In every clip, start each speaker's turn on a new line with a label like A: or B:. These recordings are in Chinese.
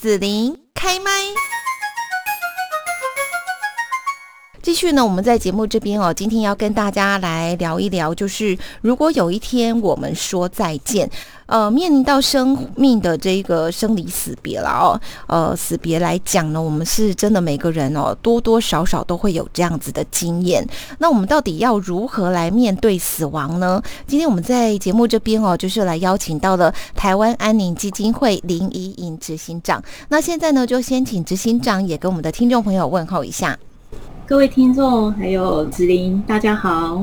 A: 子琳开麦。继续呢，我们在节目这边哦，今天要跟大家来聊一聊，就是如果有一天我们说再见，呃，面临到生命的这个生离死别了哦，呃，死别来讲呢，我们是真的每个人哦，多多少少都会有这样子的经验。那我们到底要如何来面对死亡呢？今天我们在节目这边哦，就是来邀请到了台湾安宁基金会林怡颖执行长。那现在呢，就先请执行长也跟我们的听众朋友问候一下。
B: 各位听众，还有子琳，大家好。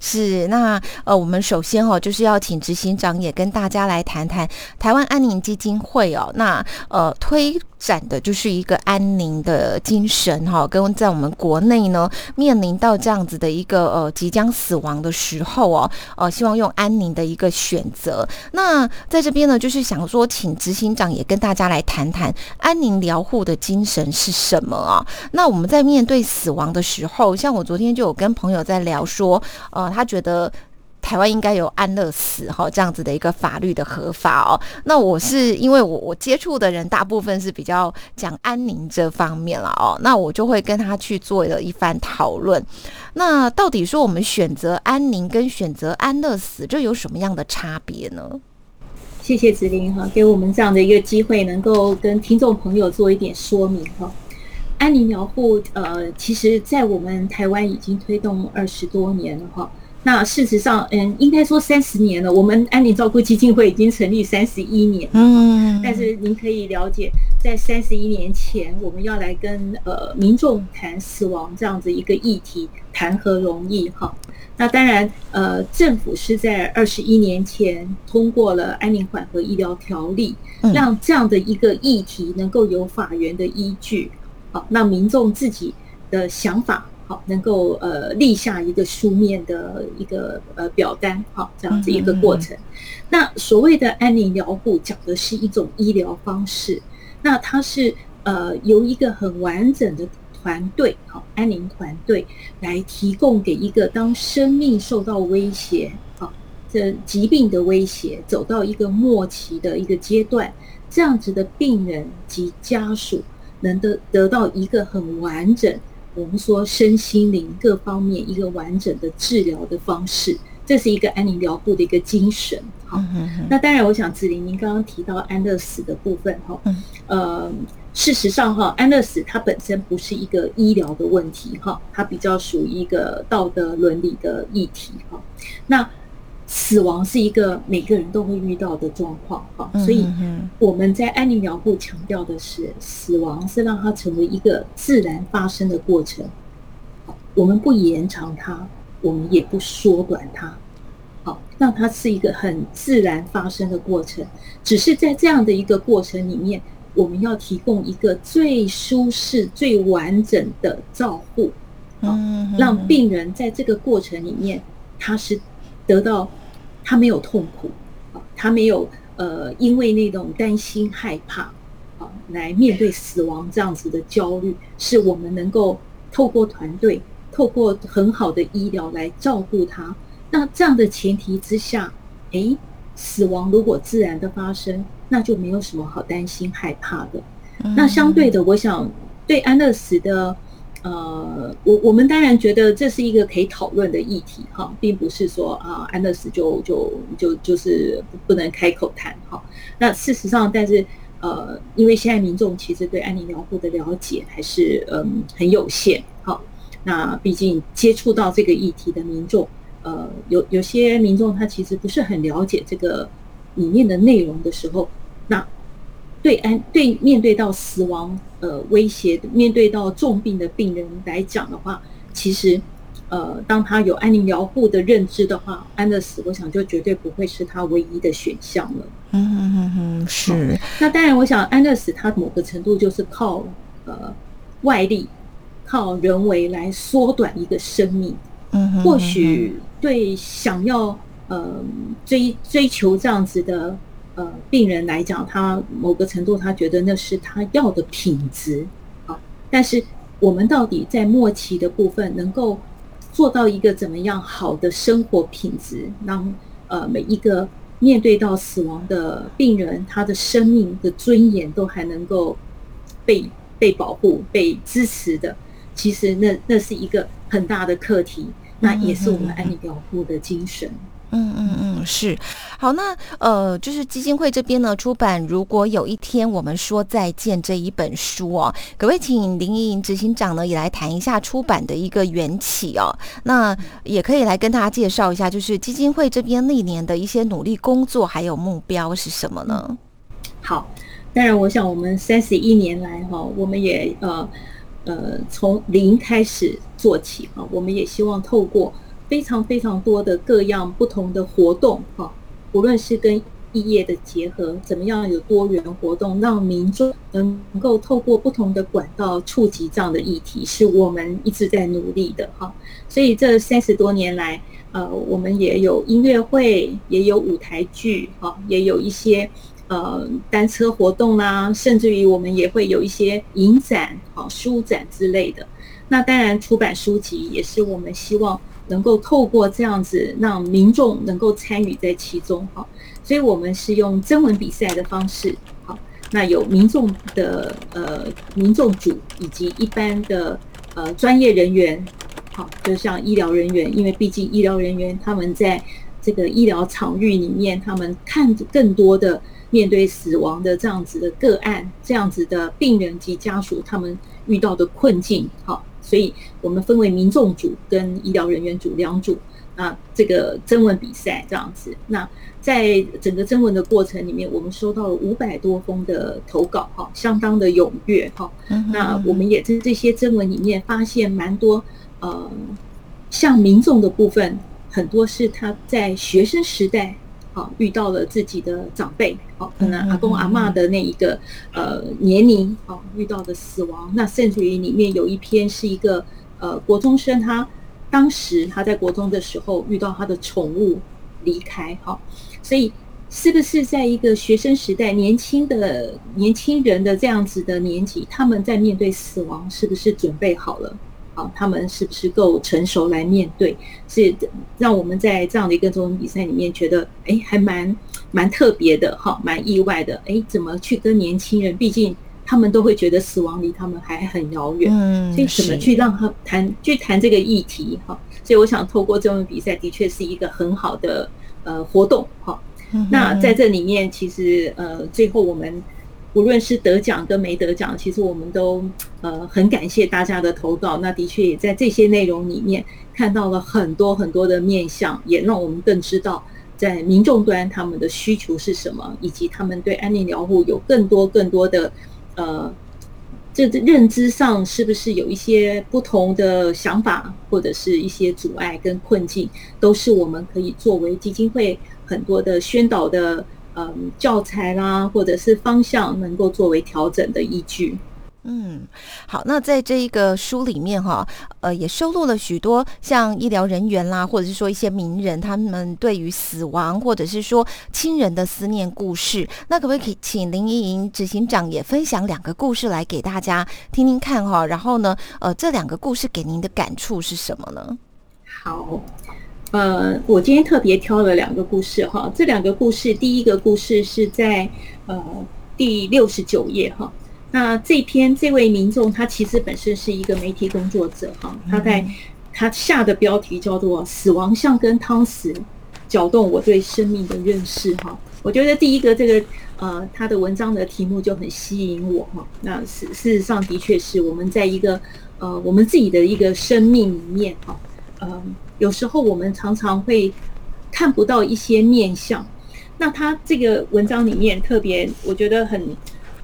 A: 是，那呃，我们首先哦，就是要请执行长也跟大家来谈谈台湾安宁基金会哦，那呃推展的就是一个安宁的精神哈，跟在我们国内呢面临到这样子的一个呃即将死亡的时候哦，呃，希望用安宁的一个选择。那在这边呢，就是想说，请执行长也跟大家来谈谈安宁疗护的精神是什么啊？那我们在面对死亡的时候，像我昨天就有跟朋友在聊说，呃，他觉得。台湾应该有安乐死哈这样子的一个法律的合法哦。那我是因为我我接触的人大部分是比较讲安宁这方面了哦，那我就会跟他去做了一番讨论。那到底说我们选择安宁跟选择安乐死，这有什么样的差别呢？
B: 谢谢子琳哈，给我们这样的一个机会，能够跟听众朋友做一点说明哈。安宁疗护呃，其实在我们台湾已经推动二十多年了哈。那事实上，嗯，应该说三十年了。我们安宁照顾基金会已经成立三十一年了，嗯，但是您可以了解，在三十一年前，我们要来跟呃民众谈死亡这样子一个议题，谈何容易哈？那当然，呃，政府是在二十一年前通过了安宁缓和医疗条例，让这样的一个议题能够有法源的依据，好，让民众自己的想法。好，能够呃立下一个书面的一个呃表单，好，这样子一个过程。嗯嗯嗯。那所谓的安宁疗护讲的是一种医疗方式，那它是呃由一个很完整的团队，好，安宁团队来提供给一个当生命受到威胁，好，这疾病的威胁走到一个末期的一个阶段，这样子的病人及家属能得得到一个很完整。我们说身心灵各方面一个完整的治疗的方式，这是一个安宁疗护的一个精神。好，那当然，我想子玲您刚刚提到安乐死的部分，哈，嗯呃，事实上哈，安乐死它本身不是一个医疗的问题，哈，它比较属于一个道德伦理的议题，哈，那。死亡是一个每个人都会遇到的状况，哈，所以我们在安宁疗护强调的是，死亡是让它成为一个自然发生的过程，好，我们不延长它，我们也不缩短它，好，让它是一个很自然发生的过程。只是在这样的一个过程里面，我们要提供一个最舒适、最完整的照护，好，让病人在这个过程里面，他是得到。他没有痛苦，啊，他没有呃，因为那种担心害怕，啊，来面对死亡这样子的焦虑，是我们能够透过团队，透过很好的医疗来照顾他。那这样的前提之下，诶，死亡如果自然的发生，那就没有什么好担心害怕的。那相对的，我想对安乐死的。呃，我我们当然觉得这是一个可以讨论的议题哈，并不是说啊，安乐死就就就就是不能开口谈哈。那事实上，但是呃，因为现在民众其实对安宁疗护的了解还是嗯很有限哈。那毕竟接触到这个议题的民众，呃，有有些民众他其实不是很了解这个里面的内容的时候，那。对安对面对到死亡呃威胁，面对到重病的病人来讲的话，其实呃当他有安宁疗护的认知的话，安乐死我想就绝对不会是他唯一的选项了。
A: 嗯嗯嗯嗯，是。
B: 那当然，我想安乐死它某个程度就是靠呃外力，靠人为来缩短一个生命。嗯哼，或许对想要呃追追求这样子的。呃，病人来讲，他某个程度他觉得那是他要的品质，啊，但是我们到底在末期的部分能够做到一个怎么样好的生活品质，让呃每一个面对到死亡的病人，他的生命的尊严都还能够被被保护、被支持的，其实那那是一个很大的课题，那也是我们安宁疗护的精神。
A: 嗯嗯嗯，嗯嗯嗯是好。那呃，就是基金会这边呢出版，如果有一天我们说再见这一本书哦，可不可以请林宜莹执行长呢也来谈一下出版的一个缘起哦？那也可以来跟大家介绍一下，就是基金会这边历年的一些努力工作还有目标是什么呢？
B: 好，当然，我想我们三十一年来哈，我们也呃呃从零开始做起啊，我们也希望透过。非常非常多的各样不同的活动，哈，无论是跟异业的结合，怎么样有多元活动，让民众能够透过不同的管道触及这样的议题，是我们一直在努力的，哈。所以这三十多年来，呃，我们也有音乐会，也有舞台剧，哈，也有一些呃单车活动啦，甚至于我们也会有一些影展、哈书展之类的。那当然，出版书籍也是我们希望。能够透过这样子让民众能够参与在其中，哈，所以我们是用征文比赛的方式，好，那有民众的呃民众组以及一般的呃专业人员，好，就像医疗人员，因为毕竟医疗人员他们在这个医疗场域里面，他们看更多的面对死亡的这样子的个案，这样子的病人及家属他们遇到的困境，好。所以我们分为民众组跟医疗人员组两组，啊这个征文比赛这样子。那在整个征文的过程里面，我们收到了五百多封的投稿，哈，相当的踊跃，哈。那我们也在这些征文里面发现蛮多，呃，像民众的部分，很多是他在学生时代。遇到了自己的长辈，好，可能阿公阿嬷的那一个呃年龄，哦，遇到的死亡，那甚至于里面有一篇是一个呃国中生，他当时他在国中的时候遇到他的宠物离开，好，所以是不是在一个学生时代，年轻的年轻人的这样子的年纪，他们在面对死亡，是不是准备好了？他们是不是够成熟来面对？是让我们在这样的一个中文比赛里面觉得，哎，还蛮蛮特别的，哈，蛮意外的。哎，怎么去跟年轻人？毕竟他们都会觉得死亡离他们还很遥远，嗯，所以怎么去让他谈去谈这个议题？哈，所以我想透过中文比赛，的确是一个很好的呃活动，哈。那在这里面，其实呃，最后我们。无论是得奖跟没得奖，其实我们都呃很感谢大家的投稿。那的确也在这些内容里面看到了很多很多的面向，也让我们更知道在民众端他们的需求是什么，以及他们对安宁疗护有更多更多的呃这认知上是不是有一些不同的想法，或者是一些阻碍跟困境，都是我们可以作为基金会很多的宣导的。嗯，教材啦，或者是方向，能够作为调整的依据。
A: 嗯，好，那在这一个书里面哈，呃，也收录了许多像医疗人员啦，或者是说一些名人，他们对于死亡或者是说亲人的思念故事。那可不可以请林宜莹执行长也分享两个故事来给大家听听看哈？然后呢，呃，这两个故事给您的感触是什么呢？
B: 好。呃，我今天特别挑了两个故事哈，这两个故事，第一个故事是在呃第六十九页哈。那这篇这位民众他其实本身是一个媒体工作者哈，他在他下的标题叫做“死亡像跟汤匙，搅动我对生命的认识”哈。我觉得第一个这个呃他的文章的题目就很吸引我哈。那事事实上的确是我们在一个呃我们自己的一个生命里面哈，呃。有时候我们常常会看不到一些面相，那他这个文章里面特别，我觉得很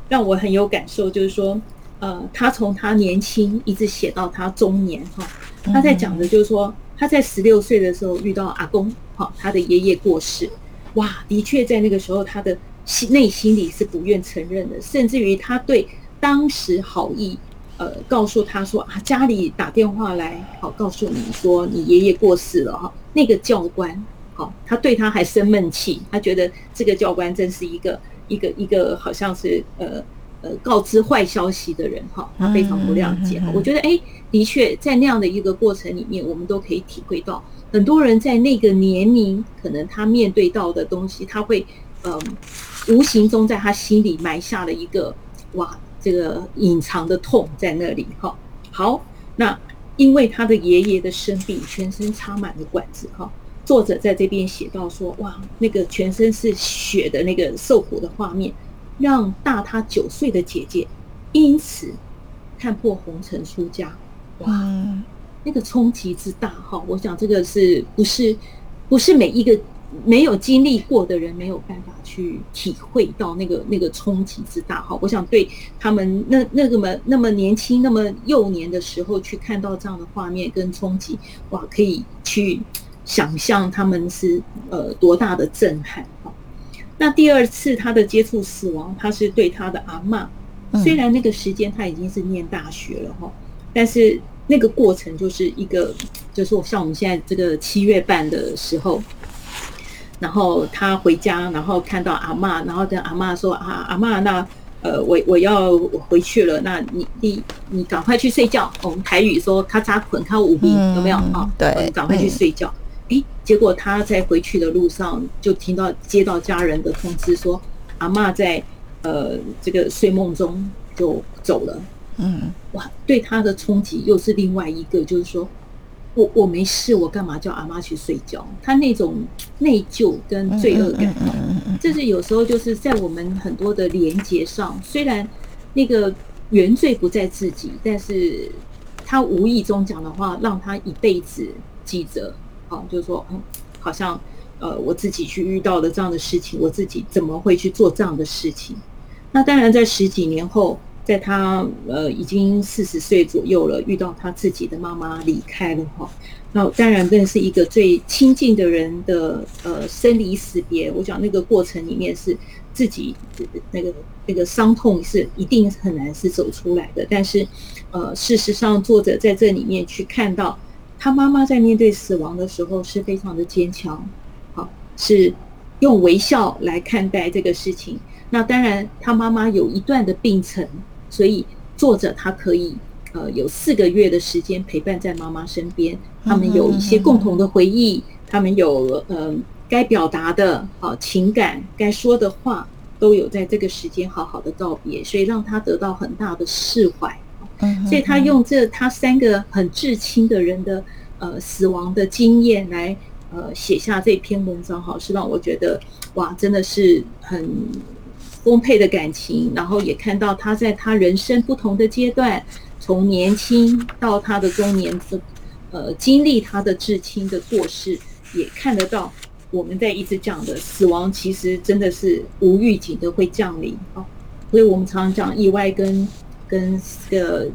B: 让我很有感受，就是说，呃，他从他年轻一直写到他中年，哈，他在讲的就是说，他在十六岁的时候遇到阿公，哈，他的爷爷过世，哇，的确在那个时候他的心内心里是不愿承认的，甚至于他对当时好意。呃，告诉他说啊，家里打电话来，好，告诉你说你爷爷过世了哈。那个教官，好，他对他还生闷气，他觉得这个教官真是一个一个一个，好像是呃呃告知坏消息的人哈，他非常不谅解。我觉得哎，的确在那样的一个过程里面，我们都可以体会到，很多人在那个年龄，可能他面对到的东西，他会嗯、呃，无形中在他心里埋下了一个哇，这个隐藏的痛在那里哈。好，那因为他的爷爷的生病，全身插满了管子哈。作者在这边写到说：“哇，那个全身是血的那个受苦的画面，让大他九岁的姐姐因此看破红尘出家。哇，那个冲击之大哈！我想这个是不是不是每一个没有经历过的人没有办法去体会到那个那个冲击之大哈？我想对他们那那个么那么年轻那么幼年的时候去看到这样的画面跟冲击，哇，可以去。”想象他们是呃多大的震撼哈，那第二次他的接触死亡，他是对他的阿嬷，虽然那个时间他已经是念大学了哈，但是那个过程就是一个，就是像我们现在这个七月半的时候，然后他回家，然后看到阿嬷，然后跟阿嬷说啊，阿嬷，那呃我我要回去了，那你你你赶快去睡觉。我们台语说咔嚓捆靠五病有没有啊？对，赶快去睡觉。诶，结果他在回去的路上就听到接到家人的通知说，阿嬷在呃这个睡梦中就走了。嗯，哇，对他的冲击又是另外一个，就是说我我没事，我干嘛叫阿妈去睡觉？他那种内疚跟罪恶感，这是有时候就是在我们很多的连接上，虽然那个原罪不在自己，但是他无意中讲的话，让他一辈子记着。就是说，嗯，好像，呃，我自己去遇到了这样的事情，我自己怎么会去做这样的事情？那当然，在十几年后，在他呃已经四十岁左右了，遇到他自己的妈妈离开了哈，那当然更是一个最亲近的人的呃生离死别。我讲那个过程里面是自己那个那个伤痛是一定很难是走出来的，但是呃，事实上作者在这里面去看到。他妈妈在面对死亡的时候是非常的坚强，好，是用微笑来看待这个事情。那当然，他妈妈有一段的病程，所以作者他可以呃有四个月的时间陪伴在妈妈身边。他们有一些共同的回忆，他们有呃该表达的啊情感，该说的话，都有在这个时间好好的告别，所以让他得到很大的释怀。所以他用这他三个很至亲的人的呃死亡的经验来呃写下这篇文章，哈，是让我觉得哇，真的是很丰沛的感情。然后也看到他在他人生不同的阶段，从年轻到他的中年，呃，经历他的至亲的过世，也看得到我们在一直讲的死亡，其实真的是无预警的会降临啊。所以我们常常讲意外跟。跟这个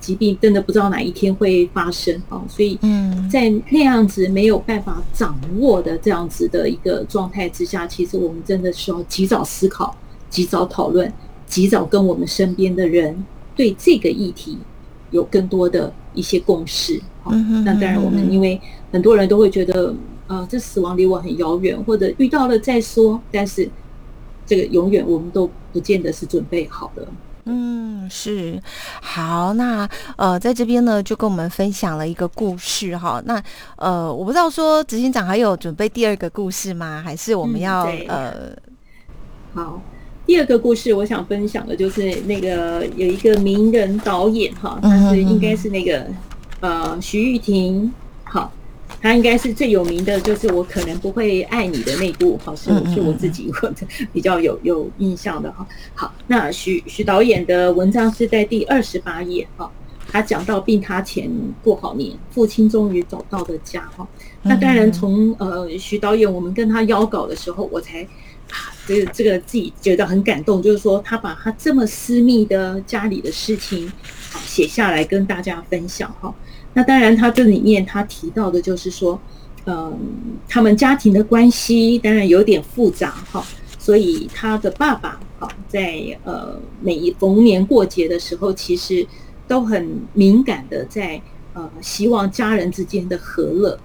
B: 疾病真的不知道哪一天会发生啊，所以在那样子没有办法掌握的这样子的一个状态之下，其实我们真的需要及早思考、及早讨论、及早跟我们身边的人对这个议题有更多的一些共识。嗯那当然，我们因为很多人都会觉得，呃，这死亡离我很遥远，或者遇到了再说，但是这个永远我们都不见得是准备好的。
A: 嗯，是好，那呃，在这边呢，就跟我们分享了一个故事哈。那呃，我不知道说执行长还有准备第二个故事吗？还是我们要、嗯、呃，
B: 好，第二个故事我想分享的就是那个有一个名人导演哈，他是应该是那个呃徐玉婷，好。他应该是最有名的，就是我可能不会爱你的那部，好，是是我自己我比较有有印象的哈。好，那徐徐导演的文章是在第二十八页哈，他讲到病榻前过好年，父亲终于找到的家哈。那当然从呃徐导演我们跟他邀稿的时候，我才啊这个这个自己觉得很感动，就是说他把他这么私密的家里的事情啊写下来跟大家分享哈。那当然，他这里面他提到的就是说，嗯，他们家庭的关系当然有点复杂哈，所以他的爸爸哈，在呃每一逢年过节的时候，其实都很敏感的在呃希望家人之间的和乐。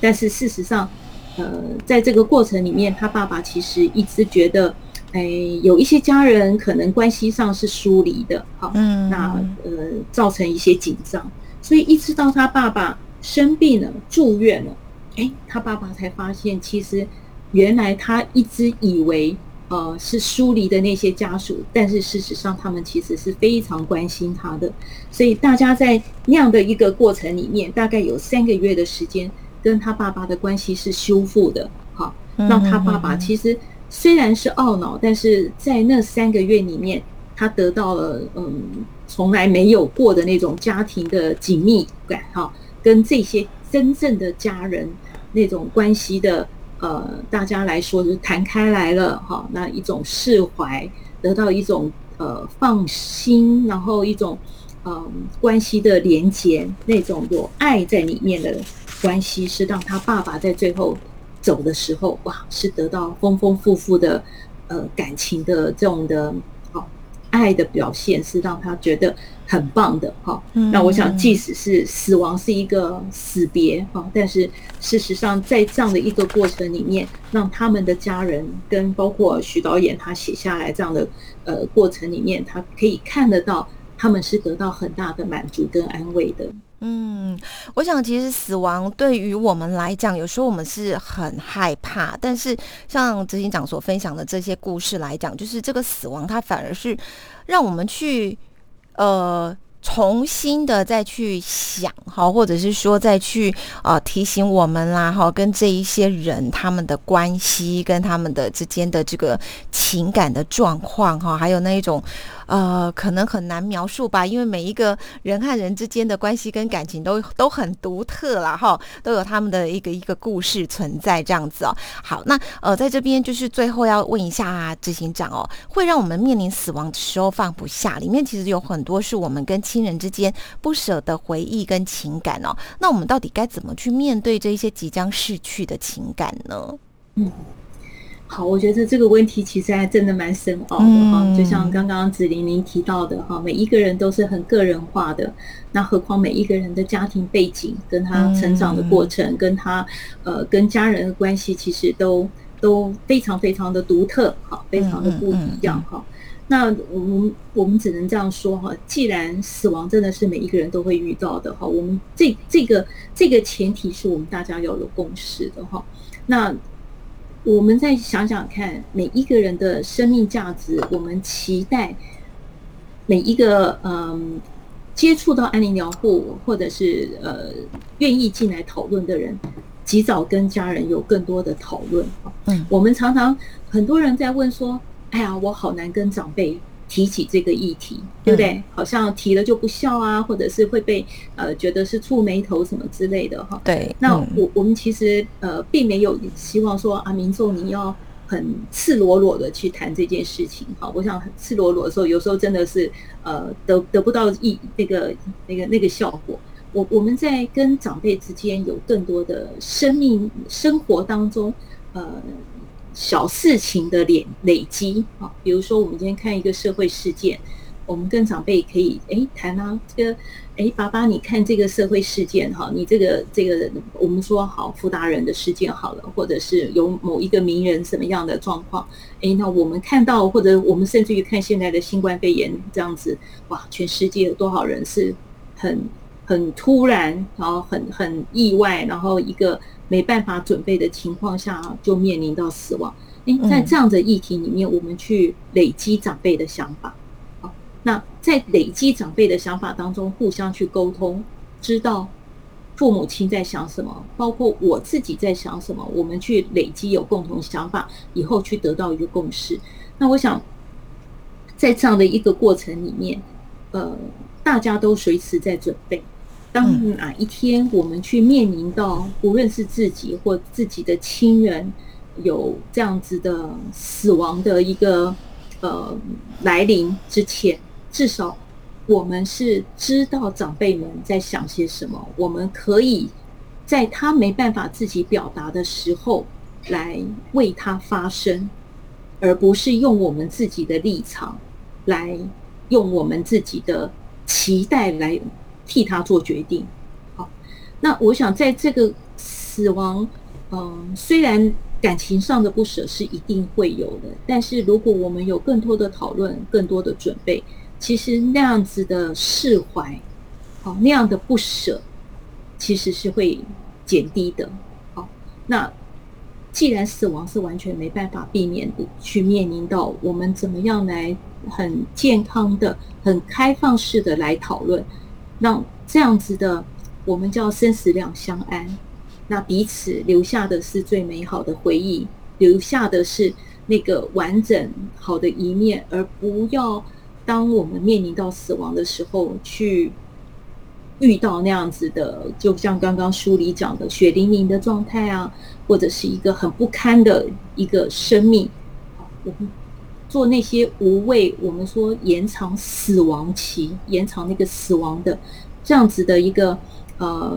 B: 但是事实上，呃，在这个过程里面，他爸爸其实一直觉得哎，有一些家人可能关系上是疏离的，好，嗯，那。呃造成一些紧张，所以一直到他爸爸生病了住院了，哎，他爸爸才发现，其实原来他一直以为呃是疏离的那些家属，但是事实上他们其实是非常关心他的，所以大家在那样的一个过程里面，大概有三个月的时间，跟他爸爸的关系是修复的，好，让他爸爸其实。虽然是懊恼，但是在那三个月里面，他得到了嗯从来没有过的那种家庭的紧密感哈，跟这些真正的家人那种关系的呃，大家来说就是谈开来了哈，那一种释怀，得到一种呃放心，然后一种嗯关系的连结，那种有爱在里面的关系，是让他爸爸在最后。走的时候，哇，是得到丰丰富富的，呃，感情的这种的，哦，爱的表现，是让他觉得很棒的，哈、嗯。那我想，即使是死亡是一个死别，哈，但是事实上，在这样的一个过程里面，让他们的家人跟包括徐导演他写下来这样的呃过程里面，他可以看得到，他们是得到很大的满足跟安慰的。
A: 嗯，我想其实死亡对于我们来讲，有时候我们是很害怕。但是像执行长所分享的这些故事来讲，就是这个死亡，它反而是让我们去呃重新的再去想哈，或者是说再去呃提醒我们啦哈，跟这一些人他们的关系跟他们的之间的这个情感的状况哈，还有那一种。呃，可能很难描述吧，因为每一个人和人之间的关系跟感情都都很独特啦，哈，都有他们的一个一个故事存在这样子哦。好，那呃，在这边就是最后要问一下执行长哦，会让我们面临死亡的时候放不下，里面其实有很多是我们跟亲人之间不舍的回忆跟情感哦。那我们到底该怎么去面对这一些即将逝去的情感呢？嗯。
B: 好，我觉得这个问题其实还真的蛮深奥的哈，嗯、就像刚刚子玲玲提到的哈，每一个人都是很个人化的，那何况每一个人的家庭背景、跟他成长的过程、嗯、跟他呃跟家人的关系，其实都都非常非常的独特哈，非常的不一样哈。那我们我们只能这样说哈，既然死亡真的是每一个人都会遇到的哈，我们这这个这个前提是我们大家要有共识的哈，那。我们再想想看，每一个人的生命价值，我们期待每一个嗯接触到安宁疗护或者是呃愿意进来讨论的人，及早跟家人有更多的讨论。嗯，我们常常很多人在问说：“哎呀，我好难跟长辈。”提起这个议题，对不对？嗯、好像提了就不笑啊，或者是会被呃觉得是触眉头什么之类的哈。
A: 对，嗯、
B: 那我我们其实呃并没有希望说啊民众你要很赤裸裸的去谈这件事情哈。我想很赤裸裸的时候，有时候真的是呃得得不到意那个那个那个效果。我我们在跟长辈之间有更多的生命生活当中呃。小事情的累累积啊，比如说我们今天看一个社会事件，我们跟长辈可以诶谈啊，这个诶爸爸你看这个社会事件哈，你这个这个我们说好傅达人的事件好了，或者是有某一个名人什么样的状况，诶那我们看到或者我们甚至于看现在的新冠肺炎这样子，哇，全世界有多少人是很很突然，然后很很意外，然后一个。没办法准备的情况下，就面临到死亡。诶，在这样的议题里面，我们去累积长辈的想法。好，那在累积长辈的想法当中，互相去沟通，知道父母亲在想什么，包括我自己在想什么，我们去累积有共同想法，以后去得到一个共识。那我想，在这样的一个过程里面，呃，大家都随时在准备。当哪一天我们去面临到，无论是自己或自己的亲人有这样子的死亡的一个呃来临之前，至少我们是知道长辈们在想些什么，我们可以在他没办法自己表达的时候来为他发声，而不是用我们自己的立场来用我们自己的期待来。替他做决定，好，那我想在这个死亡，嗯，虽然感情上的不舍是一定会有的，但是如果我们有更多的讨论、更多的准备，其实那样子的释怀，好，那样的不舍，其实是会减低的。好，那既然死亡是完全没办法避免的，去面临到我们怎么样来很健康的、很开放式的来讨论，让这样子的我们叫生死两相安。那彼此留下的是最美好的回忆，留下的是那个完整好的一面，而不要当我们面临到死亡的时候，去遇到那样子的，就像刚刚书里讲的血淋淋的状态啊，或者是一个很不堪的一个生命。我们做那些无谓，我们说延长死亡期，延长那个死亡的这样子的一个。呃，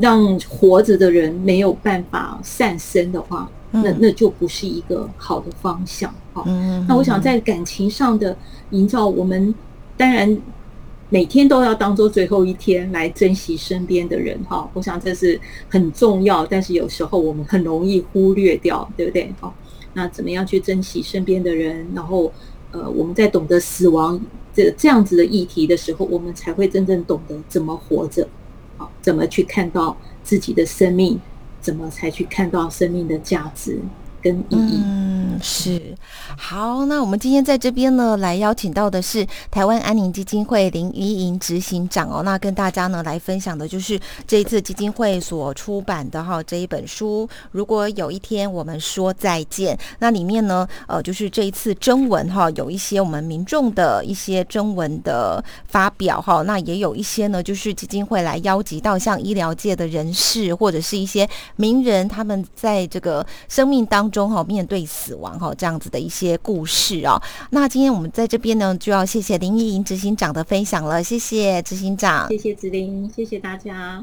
B: 让活着的人没有办法善生的话，嗯、那那就不是一个好的方向。啊、嗯，那我想在感情上的营造，我们当然每天都要当做最后一天来珍惜身边的人。哈，我想这是很重要，但是有时候我们很容易忽略掉，对不对？好，那怎么样去珍惜身边的人？然后，呃，我们在懂得死亡这这样子的议题的时候，我们才会真正懂得怎么活着。好，怎么去看到自己的生命？怎么才去看到生命的价值？
A: 嗯，是好。那我们今天在这边呢，来邀请到的是台湾安宁基金会林怡莹执行长哦。那跟大家呢来分享的就是这一次基金会所出版的哈这一本书。如果有一天我们说再见，那里面呢，呃，就是这一次征文哈，有一些我们民众的一些征文的发表哈。那也有一些呢，就是基金会来邀集到像医疗界的人士或者是一些名人，他们在这个生命当中。中哈面对死亡哈这样子的一些故事哦，那今天我们在这边呢就要谢谢林依莹执行长的分享了，谢谢执行长，
B: 谢谢子琳，谢谢大家。